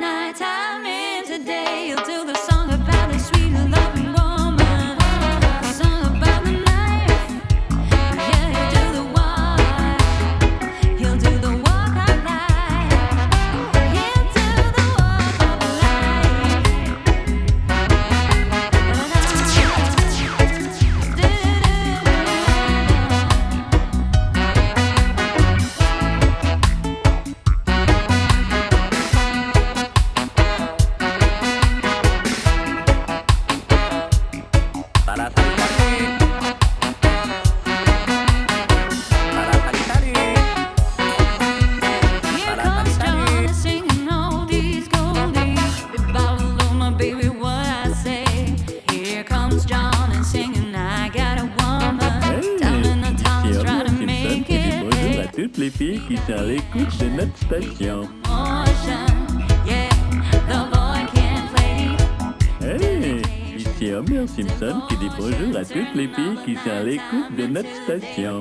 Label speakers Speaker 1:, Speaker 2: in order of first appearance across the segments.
Speaker 1: nighttime into day do the song.
Speaker 2: Yeah.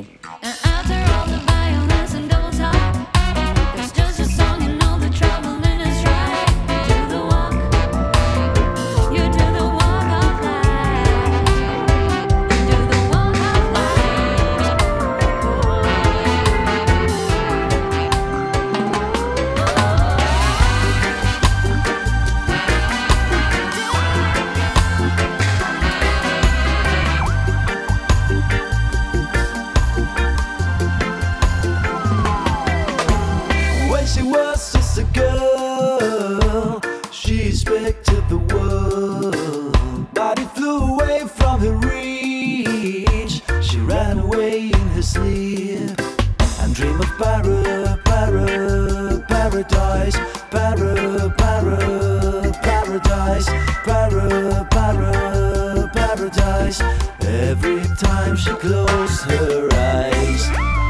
Speaker 3: para, paradise, para, para, paradise. Every time she closed her eyes.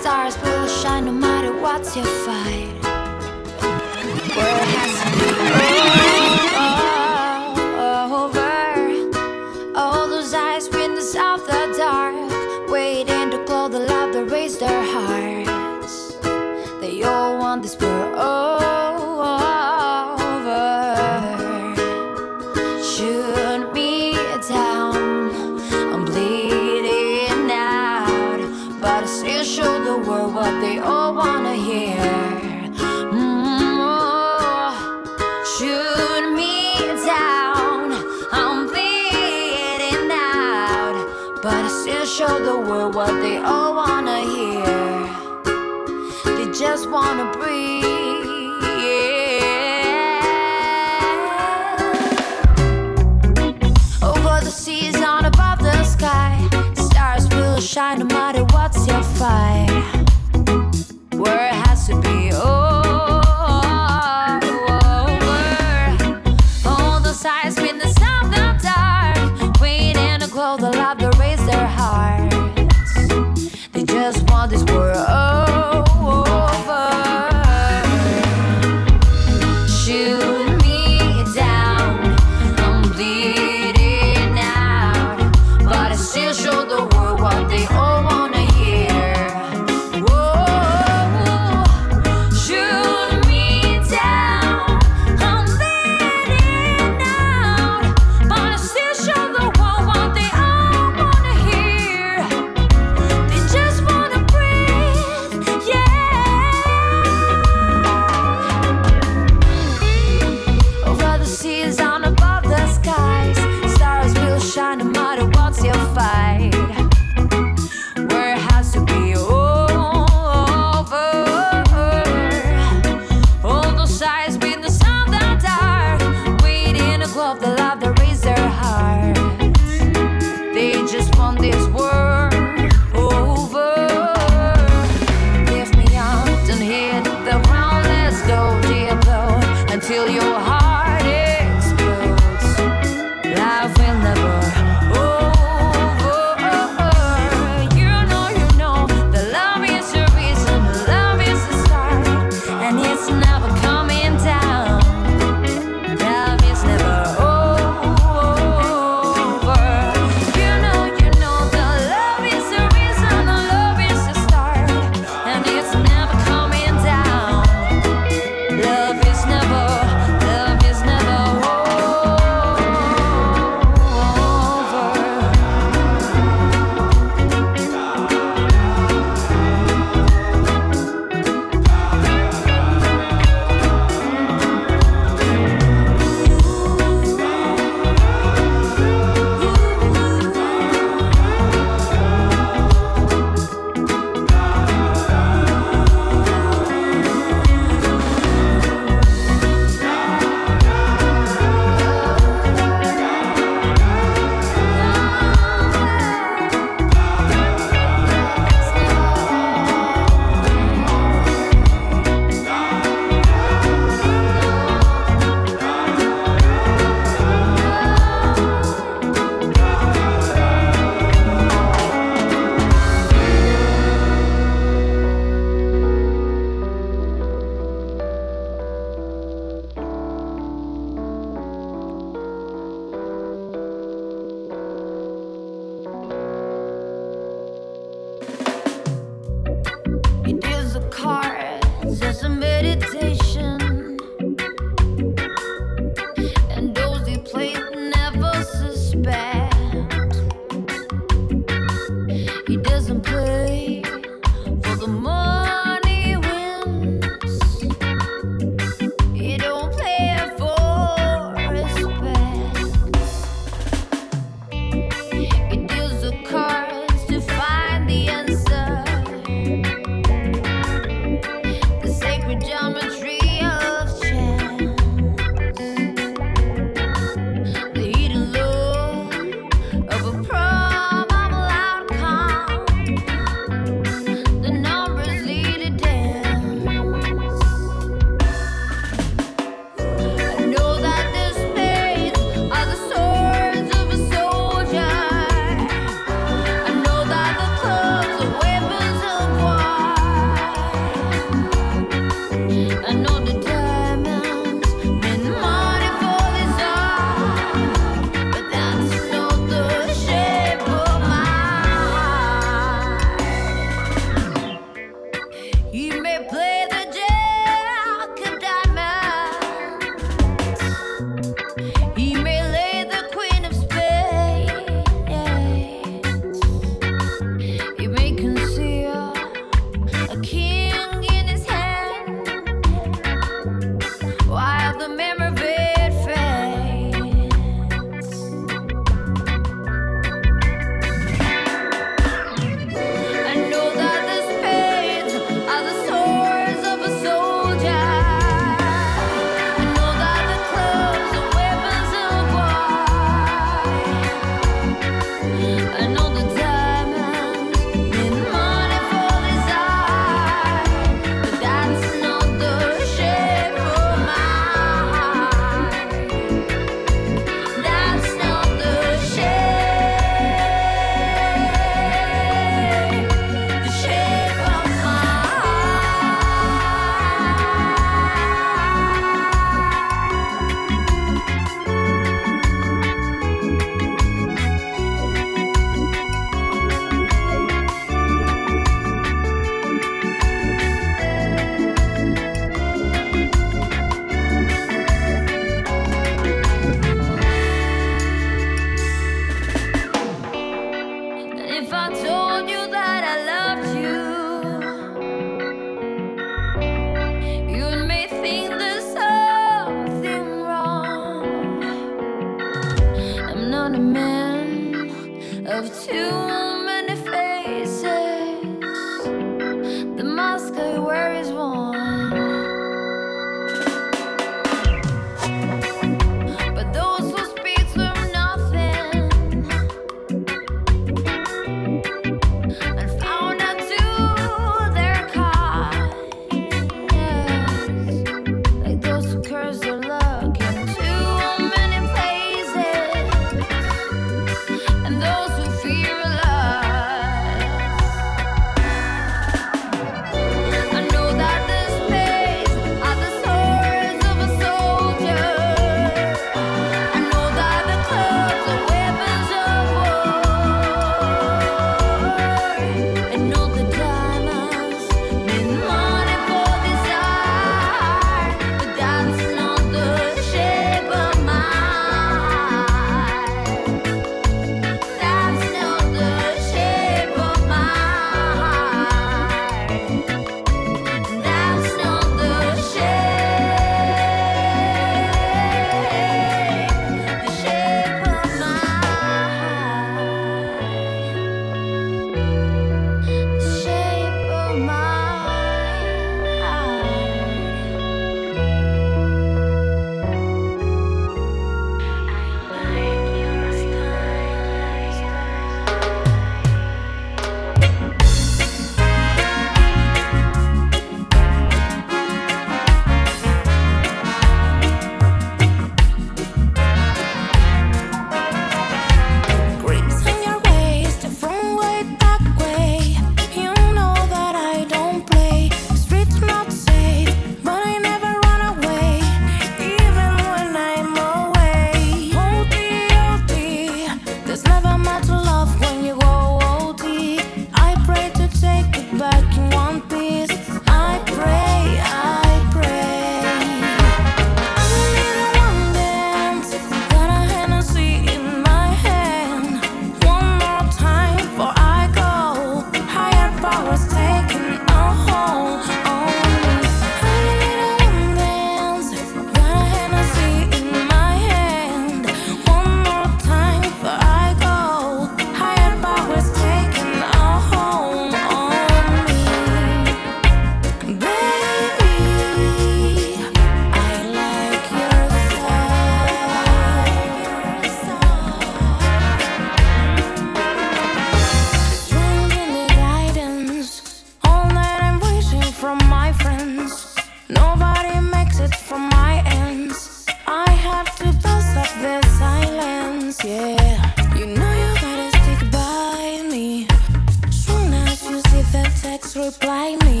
Speaker 4: reply me.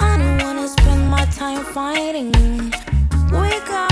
Speaker 4: I don't wanna spend my time fighting. We got.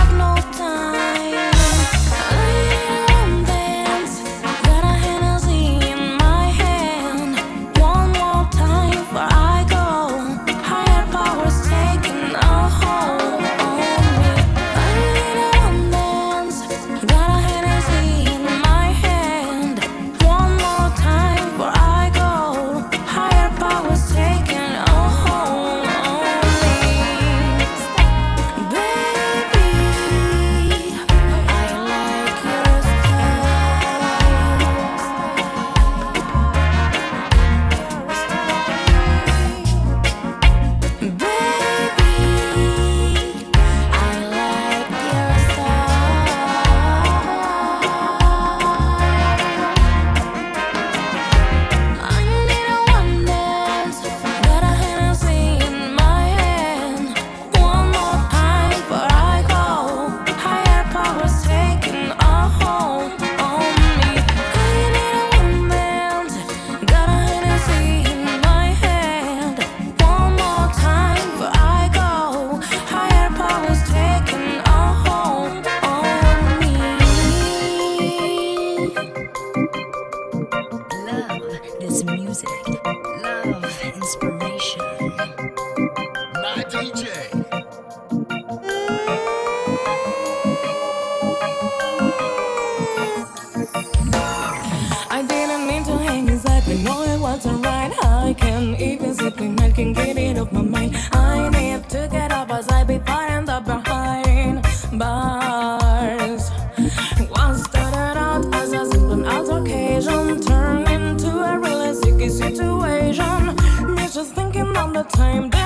Speaker 4: In